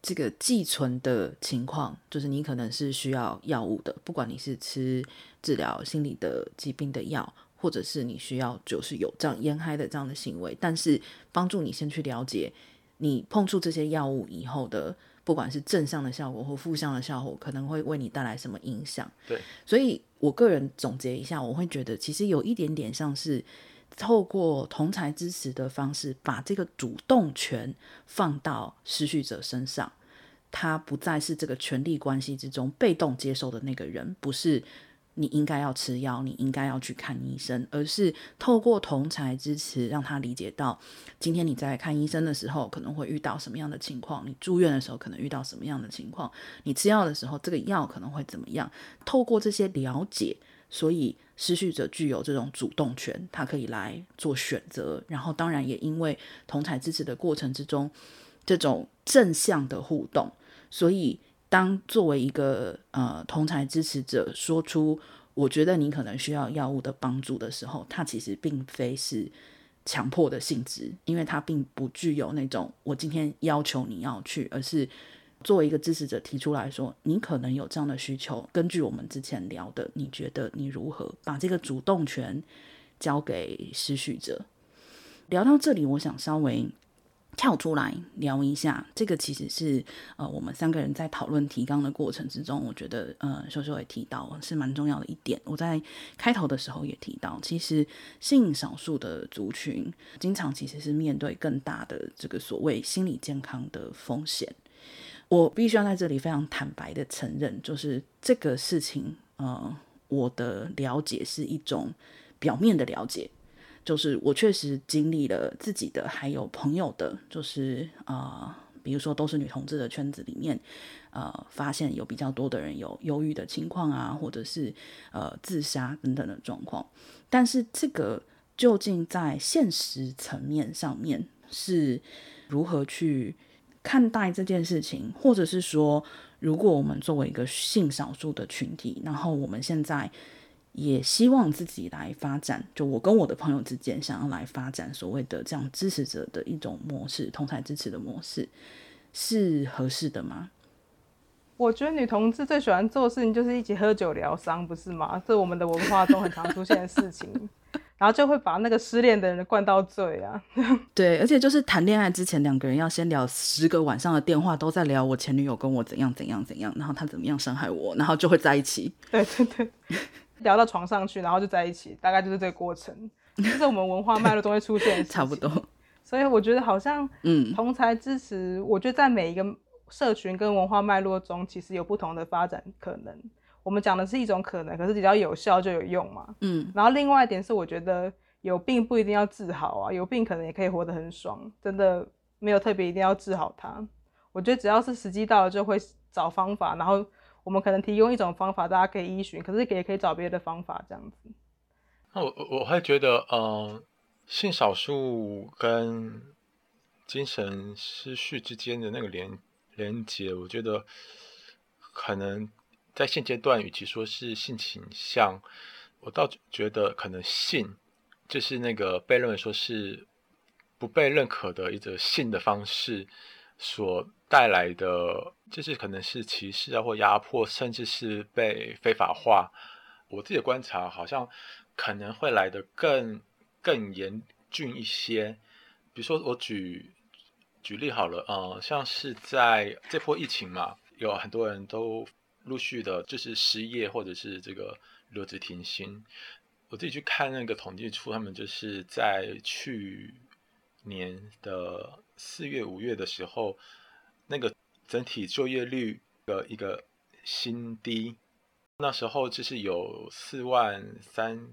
这个寄存的情况，就是你可能是需要药物的，不管你是吃治疗心理的疾病的药。或者是你需要就是有这样烟嗨的这样的行为，但是帮助你先去了解你碰触这些药物以后的，不管是正向的效果或负向的效果，可能会为你带来什么影响。对，所以我个人总结一下，我会觉得其实有一点点像是透过同才支持的方式，把这个主动权放到失序者身上，他不再是这个权力关系之中被动接受的那个人，不是。你应该要吃药，你应该要去看医生，而是透过同才支持，让他理解到，今天你在看医生的时候可能会遇到什么样的情况，你住院的时候可能遇到什么样的情况，你吃药的时候这个药可能会怎么样。透过这些了解，所以失序者具有这种主动权，他可以来做选择。然后，当然也因为同才支持的过程之中，这种正向的互动，所以。当作为一个呃同侪支持者说出我觉得你可能需要药物的帮助的时候，他其实并非是强迫的性质，因为他并不具有那种我今天要求你要去，而是作为一个支持者提出来说，你可能有这样的需求，根据我们之前聊的，你觉得你如何把这个主动权交给失序者？聊到这里，我想稍微。跳出来聊一下，这个其实是呃，我们三个人在讨论提纲的过程之中，我觉得呃，秀秀也提到是蛮重要的一点。我在开头的时候也提到，其实性少数的族群经常其实是面对更大的这个所谓心理健康的风险。我必须要在这里非常坦白的承认，就是这个事情，呃，我的了解是一种表面的了解。就是我确实经历了自己的，还有朋友的，就是啊、呃，比如说都是女同志的圈子里面，呃，发现有比较多的人有忧郁的情况啊，或者是呃自杀等等的状况。但是这个究竟在现实层面上面是如何去看待这件事情，或者是说，如果我们作为一个性少数的群体，然后我们现在。也希望自己来发展，就我跟我的朋友之间想要来发展所谓的这样支持者的一种模式，同台支持的模式是合适的吗？我觉得女同志最喜欢做的事情就是一起喝酒疗伤，不是吗？这是我们的文化中很常出现的事情，然后就会把那个失恋的人灌到醉啊。对，而且就是谈恋爱之前，两个人要先聊十个晚上的电话，都在聊我前女友跟我怎样怎样怎样，然后他怎么样伤害我，然后就会在一起。对对对。聊到床上去，然后就在一起，大概就是这个过程。就是我们文化脉络都会出现，差不多。所以我觉得好像，嗯，同才支持，我觉得在每一个社群跟文化脉络中，其实有不同的发展可能。我们讲的是一种可能，可是比较有效就有用嘛。嗯。然后另外一点是，我觉得有病不一定要治好啊，有病可能也可以活得很爽，真的没有特别一定要治好它。我觉得只要是时机到了，就会找方法，然后。我们可能提供一种方法，大家可以依循，可是也可以找别的方法这样子。那我我会觉得，呃，性少数跟精神失序之间的那个连连接，我觉得可能在现阶段，与其说是性倾向，我倒觉得可能性就是那个被认为说是不被认可的一个性的方式所带来的。就是可能是歧视啊，或压迫，甚至是被非法化。我自己的观察，好像可能会来得更更严峻一些。比如说，我举举例好了，呃，像是在这波疫情嘛，有很多人都陆续的，就是失业或者是这个留职停薪。我自己去看那个统计处，他们就是在去年的四月、五月的时候，那个。整体就业率的一个新低，那时候就是有四万三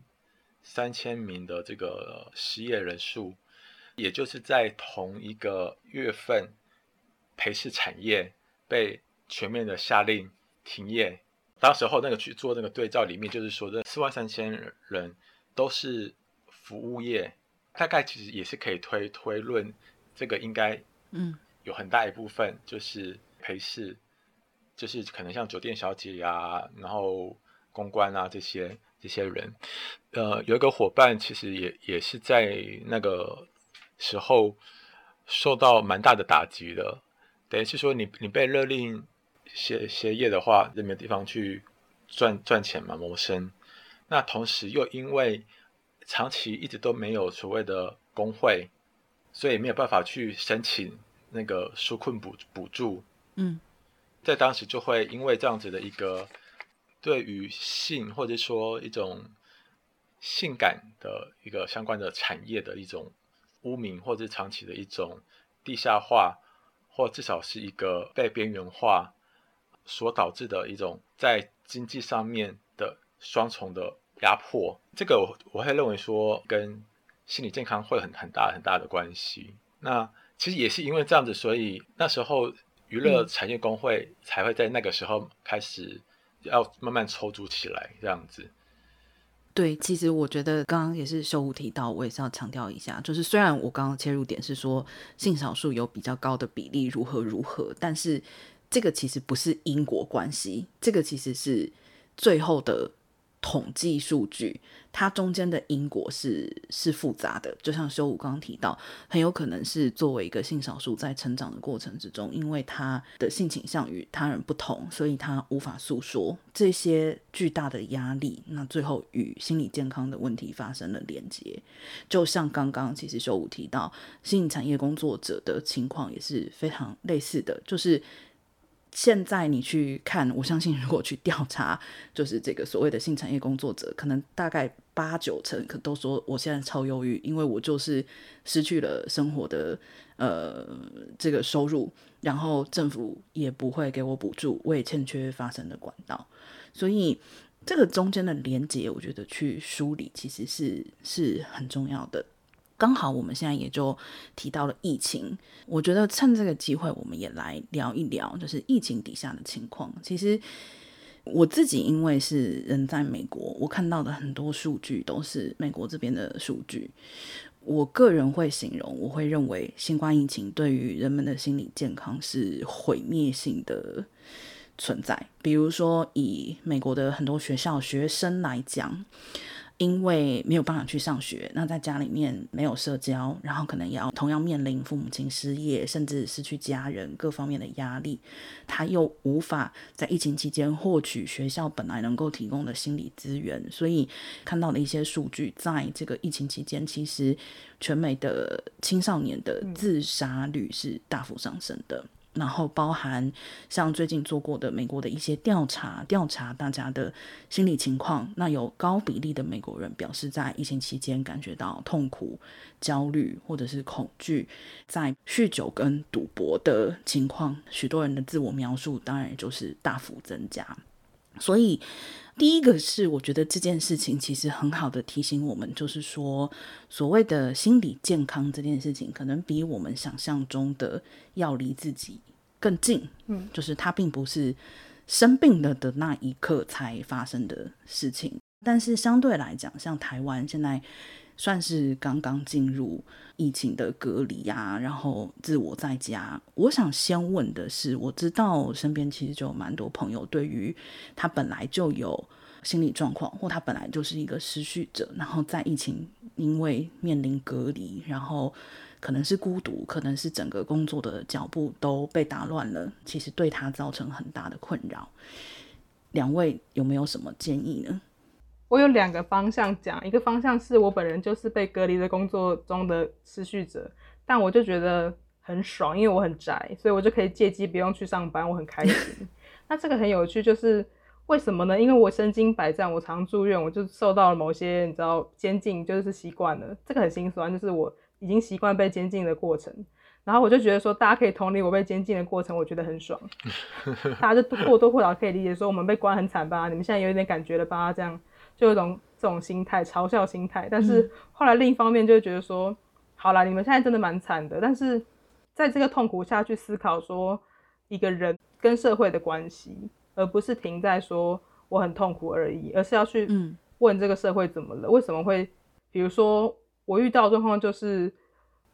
三千名的这个失业人数，也就是在同一个月份，陪侍产业被全面的下令停业。当时候那个去做那个对照里面，就是说这四万三千人都是服务业，大概其实也是可以推推论，这个应该嗯。有很大一部分就是陪侍，就是可能像酒店小姐呀、啊，然后公关啊这些这些人，呃，有一个伙伴其实也也是在那个时候受到蛮大的打击的，等于是说你你被勒令歇歇业的话，就没有地方去赚赚钱嘛谋生，那同时又因为长期一直都没有所谓的工会，所以没有办法去申请。那个纾困补补助，嗯，在当时就会因为这样子的一个对于性或者说一种性感的一个相关的产业的一种污名，或者长期的一种地下化，或至少是一个被边缘化所导致的一种在经济上面的双重的压迫。这个我我会认为说跟心理健康会很很大很大的关系。那其实也是因为这样子，所以那时候娱乐产业工会才会在那个时候开始要慢慢筹组起来，这样子。对，其实我觉得刚刚也是秀武提到，我也是要强调一下，就是虽然我刚刚切入点是说性少数有比较高的比例如何如何，但是这个其实不是因果关系，这个其实是最后的。统计数据，它中间的因果是是复杂的，就像修武刚刚提到，很有可能是作为一个性少数在成长的过程之中，因为他的性倾向与他人不同，所以他无法诉说这些巨大的压力，那最后与心理健康的问题发生了连接。就像刚刚其实修武提到，性产业工作者的情况也是非常类似的，就是。现在你去看，我相信如果去调查，就是这个所谓的性产业工作者，可能大概八九成可都说我现在超忧郁，因为我就是失去了生活的呃这个收入，然后政府也不会给我补助，我也欠缺发声的管道，所以这个中间的连接，我觉得去梳理其实是是很重要的。刚好我们现在也就提到了疫情，我觉得趁这个机会，我们也来聊一聊，就是疫情底下的情况。其实我自己因为是人在美国，我看到的很多数据都是美国这边的数据。我个人会形容，我会认为新冠疫情对于人们的心理健康是毁灭性的存在。比如说，以美国的很多学校学生来讲。因为没有办法去上学，那在家里面没有社交，然后可能也要同样面临父母亲失业，甚至失去家人各方面的压力，他又无法在疫情期间获取学校本来能够提供的心理资源，所以看到的一些数据，在这个疫情期间，其实全美的青少年的自杀率是大幅上升的。然后包含像最近做过的美国的一些调查，调查大家的心理情况，那有高比例的美国人表示在疫情期间感觉到痛苦、焦虑或者是恐惧，在酗酒跟赌博的情况，许多人的自我描述当然就是大幅增加，所以。第一个是，我觉得这件事情其实很好的提醒我们，就是说，所谓的心理健康这件事情，可能比我们想象中的要离自己更近。嗯，就是它并不是生病了的那一刻才发生的事情。但是相对来讲，像台湾现在。算是刚刚进入疫情的隔离啊，然后自我在家。我想先问的是，我知道身边其实就有蛮多朋友，对于他本来就有心理状况，或他本来就是一个失序者，然后在疫情因为面临隔离，然后可能是孤独，可能是整个工作的脚步都被打乱了，其实对他造成很大的困扰。两位有没有什么建议呢？我有两个方向讲，一个方向是我本人就是被隔离的工作中的失序者，但我就觉得很爽，因为我很宅，所以我就可以借机不用去上班，我很开心。那这个很有趣，就是为什么呢？因为我身经百战，我常住院，我就受到了某些你知道监禁，就是习惯了，这个很心酸，就是我已经习惯被监禁的过程。然后我就觉得说，大家可以同理我被监禁的过程，我觉得很爽。大家就或多或少可以理解说，我们被关很惨吧？你们现在有一点感觉了吧？这样。就有一种这种心态，嘲笑心态。但是后来另一方面就会觉得说，嗯、好啦，你们现在真的蛮惨的。但是在这个痛苦下去思考说，一个人跟社会的关系，而不是停在说我很痛苦而已，而是要去问这个社会怎么了，为什么会？比如说我遇到状况就是。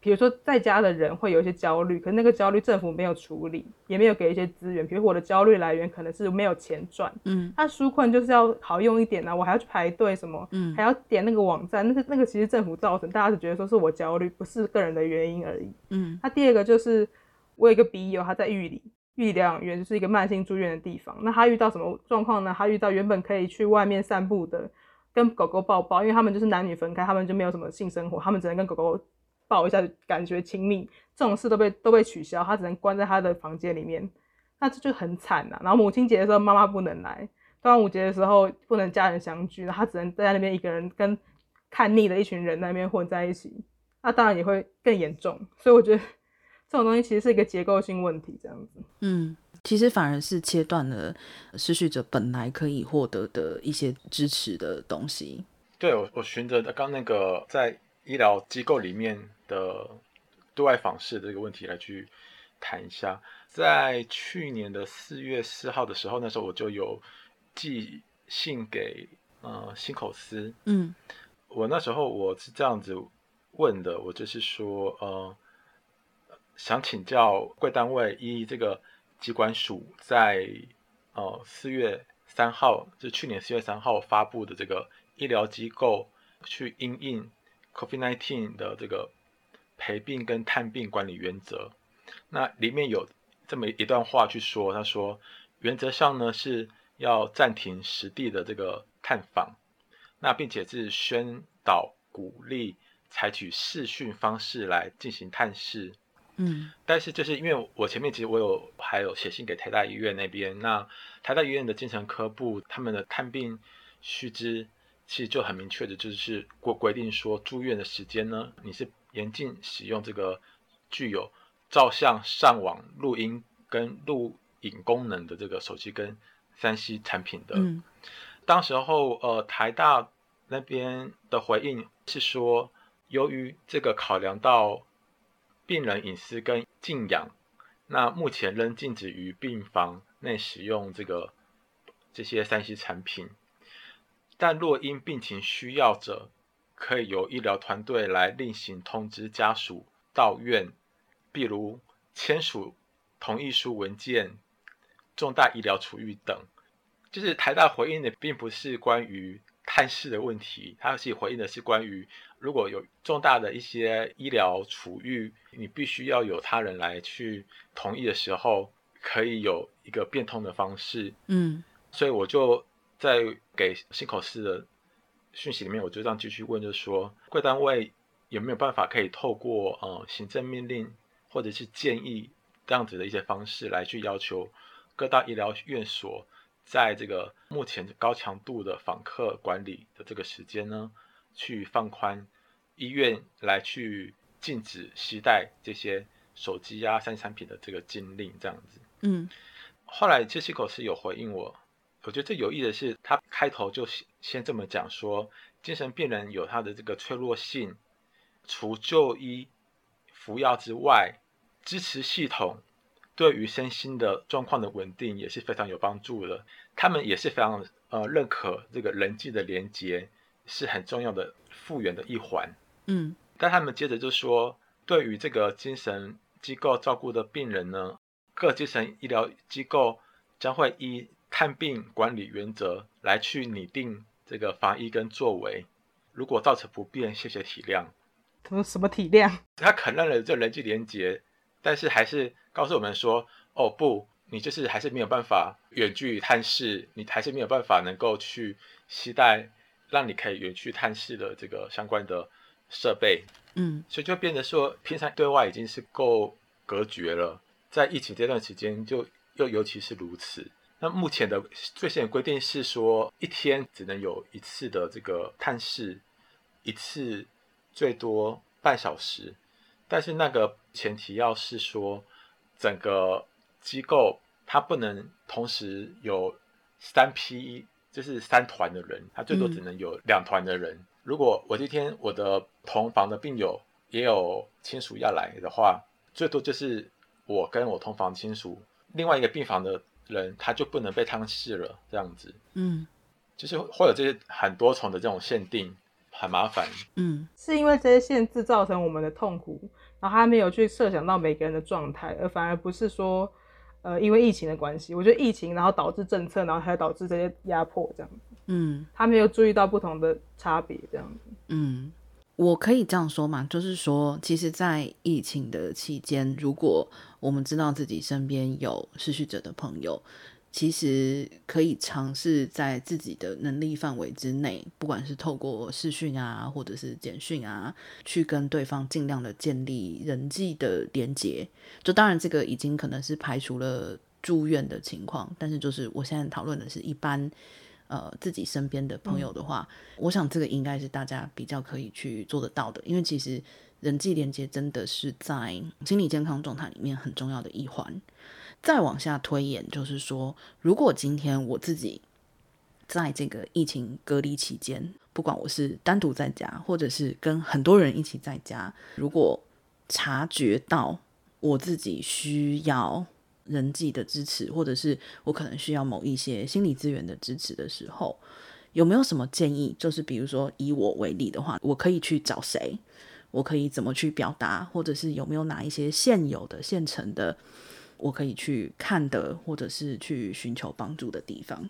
比如说，在家的人会有一些焦虑，可是那个焦虑政府没有处理，也没有给一些资源。比如我的焦虑来源可能是没有钱赚，嗯，那纾困就是要好用一点啊，我还要去排队什么，嗯，还要点那个网站，那是那个其实政府造成，大家是觉得说是我焦虑，不是个人的原因而已，嗯。那第二个就是我有一个笔友，他在玉里，玉里疗养院就是一个慢性住院的地方。那他遇到什么状况呢？他遇到原本可以去外面散步的，跟狗狗抱抱，因为他们就是男女分开，他们就没有什么性生活，他们只能跟狗狗。抱一下就感觉亲密，这种事都被都被取消，他只能关在他的房间里面，那这就很惨呐、啊。然后母亲节的时候妈妈不能来，端午节的时候不能家人相聚，他只能在那边一个人跟看腻的一群人在那边混在一起，那当然也会更严重。所以我觉得这种东西其实是一个结构性问题，这样子。嗯，其实反而是切断了失序者本来可以获得的一些支持的东西。对，我我循着刚那个在医疗机构里面的对外访视的这个问题来去谈一下。在去年的四月四号的时候，那时候我就有寄信给呃新口司，嗯，我那时候我是这样子问的，我就是说呃，想请教贵单位一这个机关署在呃四月三号，就去年四月三号发布的这个医疗机构去因应 COVID-19 的这个陪病跟探病管理原则，那里面有。这么一段话去说，他说，原则上呢是要暂停实地的这个探访，那并且是宣导鼓励采取视讯方式来进行探视。嗯，但是就是因为我前面其实我有还有写信给台大医院那边，那台大医院的精神科部他们的探病须知其实就很明确的就是规规定说，住院的时间呢，你是严禁使用这个具有。照相、上网、录音跟录影功能的这个手机跟三 C 产品的，嗯，当时候呃台大那边的回应是说，由于这个考量到病人隐私跟静养，那目前仍禁止于病房内使用这个这些三 C 产品，但若因病情需要者，可以由医疗团队来另行通知家属到院。例如签署同意书文件、重大医疗处遇等，就是台大回应的，并不是关于探视的问题，它是回应的是关于如果有重大的一些医疗处遇，你必须要有他人来去同意的时候，可以有一个变通的方式。嗯，所以我就在给信口市的讯息里面，我就这样继续问，就是说贵单位有没有办法可以透过呃行政命令。或者是建议这样子的一些方式来去要求各大医疗院所，在这个目前高强度的访客管理的这个时间呢，去放宽医院来去禁止携带这些手机啊、三 C 产品的这个禁令这样子。嗯，后来杰西口是有回应我，我觉得最有意的是他开头就先这么讲说，精神病人有他的这个脆弱性，除就医。服药之外，支持系统对于身心的状况的稳定也是非常有帮助的。他们也是非常呃认可这个人际的连接是很重要的复原的一环。嗯，但他们接着就说，对于这个精神机构照顾的病人呢，各精神医疗机构将会依探病管理原则来去拟定这个防疫跟作为。如果造成不便，谢谢体谅。什么什么体谅？他承认了这人际连结，但是还是告诉我们说：“哦不，你就是还是没有办法远距探视，你还是没有办法能够去期待让你可以远距探视的这个相关的设备。”嗯，所以就变得说，平常对外已经是够隔绝了，在疫情这段时间就又尤其是如此。那目前的最新的规定是说，一天只能有一次的这个探视，一次。最多半小时，但是那个前提要是说，整个机构它不能同时有三批，就是三团的人，它最多只能有两团的人。嗯、如果我今天我的同房的病友也有亲属要来的话，最多就是我跟我同房亲属，另外一个病房的人他就不能被汤试了，这样子。嗯，就是会有这些很多重的这种限定。很麻烦，嗯，是因为这些限制造成我们的痛苦，然后他没有去设想到每个人的状态，而反而不是说，呃，因为疫情的关系，我觉得疫情然后导致政策，然后还导致这些压迫这样子，嗯，他没有注意到不同的差别这样子，嗯，我可以这样说嘛，就是说，其实，在疫情的期间，如果我们知道自己身边有失序者的朋友。其实可以尝试在自己的能力范围之内，不管是透过视讯啊，或者是简讯啊，去跟对方尽量的建立人际的连接。就当然这个已经可能是排除了住院的情况，但是就是我现在讨论的是一般呃自己身边的朋友的话，嗯，我想这个应该是大家比较可以去做得到的，因为其实人际连接真的是在心理健康状态里面很重要的一环。再往下推演，就是说，如果今天我自己在这个疫情隔离期间，不管我是单独在家，或者是跟很多人一起在家，如果察觉到我自己需要人际的支持，或者是我可能需要某一些心理资源的支持的时候，有没有什么建议？就是比如说以我为例的话，我可以去找谁？我可以怎么去表达？或者是有没有哪一些现有的、现成的，我可以去看的，或者是去寻求帮助的地方？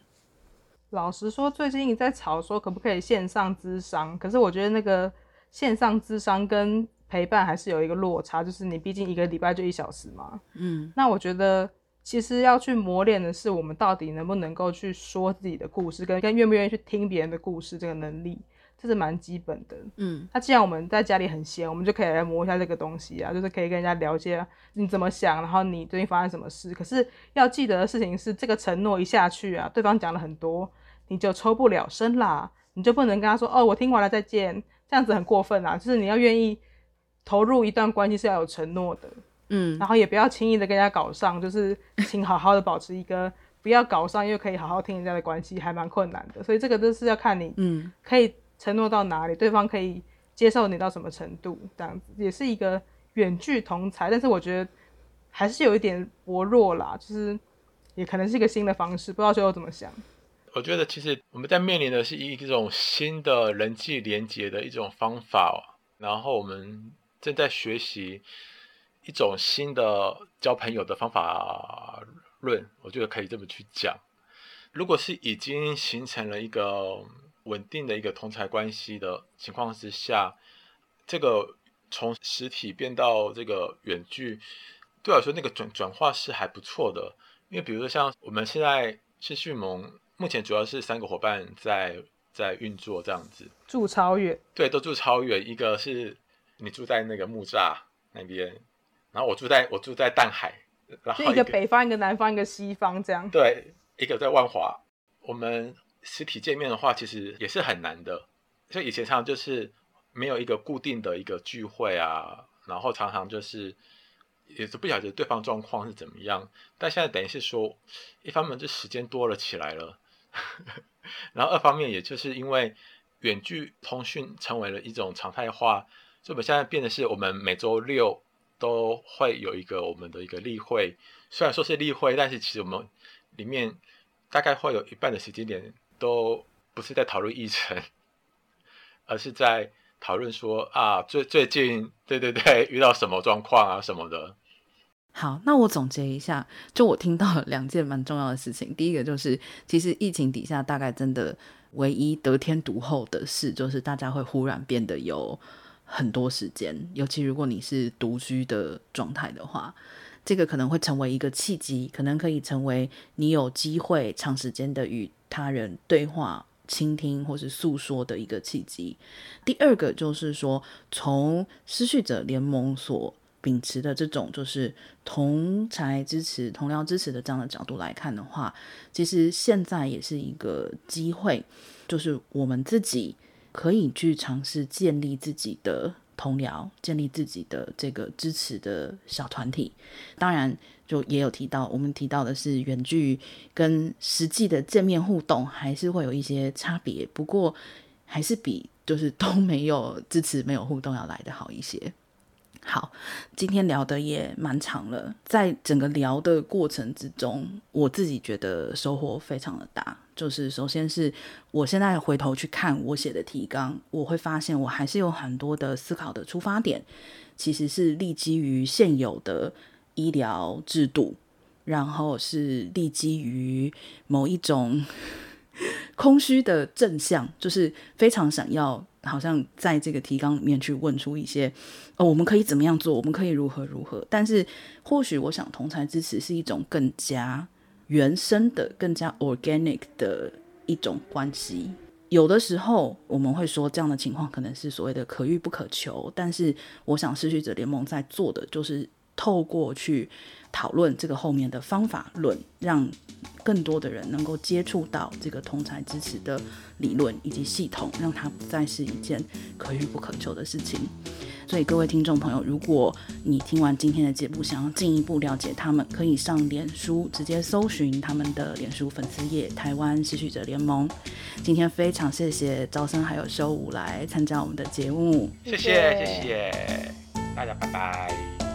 老实说，最近你在吵说可不可以线上咨商，可是我觉得那个线上咨商跟陪伴还是有一个落差，就是你毕竟一个礼拜就一小时嘛。嗯，那我觉得其实要去磨练的是我们到底能不能够去说自己的故事，跟跟愿不愿意去听别人的故事这个能力，这是蛮基本的。嗯，那既然我们在家里很闲，我们就可以来磨一下这个东西啊，就是可以跟人家聊一些你怎么想，然后你最近发生什么事。可是要记得的事情是，这个承诺一下去啊，对方讲了很多，你就抽不了身啦，你就不能跟他说哦，我听完了再见，这样子很过分啊。就是你要愿意。投入一段关系是要有承诺的，嗯，然后也不要轻易的跟人家搞上，就是请好好的保持一个不要搞上又可以好好听人家的关系，还蛮困难的。所以这个都是要看你，嗯，可以承诺到哪里，对方可以接受你到什么程度，这样子也是一个远距同才，但是我觉得还是有一点薄弱啦，就是也可能是一个新的方式，不知道最后怎么想。我觉得其实我们在面临的是一种新的人际连接的一种方法，然后我们。正在学习一种新的交朋友的方法论，我觉得可以这么去讲。如果是已经形成了一个稳定的一个同财关系的情况之下，这个从实体变到这个远距，对我来说那个转转化是还不错的。因为比如说像我们现在是迅盟，目前主要是三个伙伴在在运作这样子，住超远，对，都住超远，一个是。你住在那个木栅那边，然后我住在我住在淡海，然后一个，北方，一个南方，一个西方，这样。对，一个在万华。我们实体见面的话，其实也是很难的。所以以前常常就是没有一个固定的一个聚会啊，然后常常就是也是不晓得对方状况是怎么样。但现在等于是说，一方面就时间多了起来了，然后二方面也就是因为远距通讯成为了一种常态化。所以我们现在变的是，我们每周六都会有一个我们的一个例会。虽然说是例会，但是其实我们里面大概会有一半的时间点都不是在讨论议程，而是在讨论说啊，最最近对对对遇到什么状况啊什么的。好，那我总结一下，就我听到两件蛮重要的事情。第一个就是，其实疫情底下大概真的唯一得天独厚的事，就是大家会忽然变得有。很多时间，尤其如果你是独居的状态的话，这个可能会成为一个契机，可能可以成为你有机会长时间的与他人对话、倾听或是诉说的一个契机。第二个就是说，从失序者联盟所秉持的这种就是同才支持、同僚支持的这样的角度来看的话，其实现在也是一个机会，就是我们自己。可以去尝试建立自己的同僚，建立自己的这个支持的小团体。当然，就也有提到，我们提到的是远距跟实际的见面互动还是会有一些差别，不过还是比就是都没有支持、没有互动要来的好一些。好，今天聊的也蛮长了，在整个聊的过程之中，我自己觉得收获非常的大。就是首先是我现在回头去看我写的提纲，我会发现我还是有很多的思考的出发点，其实是立基于现有的医疗制度，然后是立基于某一种 空虚的正向，就是非常想要。好像在这个提纲里面去问出一些，哦，我们可以怎么样做？我们可以如何如何？但是或许我想，同侪支持是一种更加原生的、更加 organic 的一种关系。有的时候我们会说，这样的情况可能是所谓的可遇不可求。但是我想，失去者联盟在做的就是透过去讨论这个后面的方法论，让更多的人能够接触到这个同才支持的理论以及系统，让它不再是一件可遇不可求的事情。所以各位听众朋友，如果你听完今天的节目，想要进一步了解他们，可以上脸书直接搜寻他们的脸书粉丝页“台湾失序者联盟”。今天非常谢谢招生还有修武来参加我们的节目，谢谢谢谢大家，拜拜。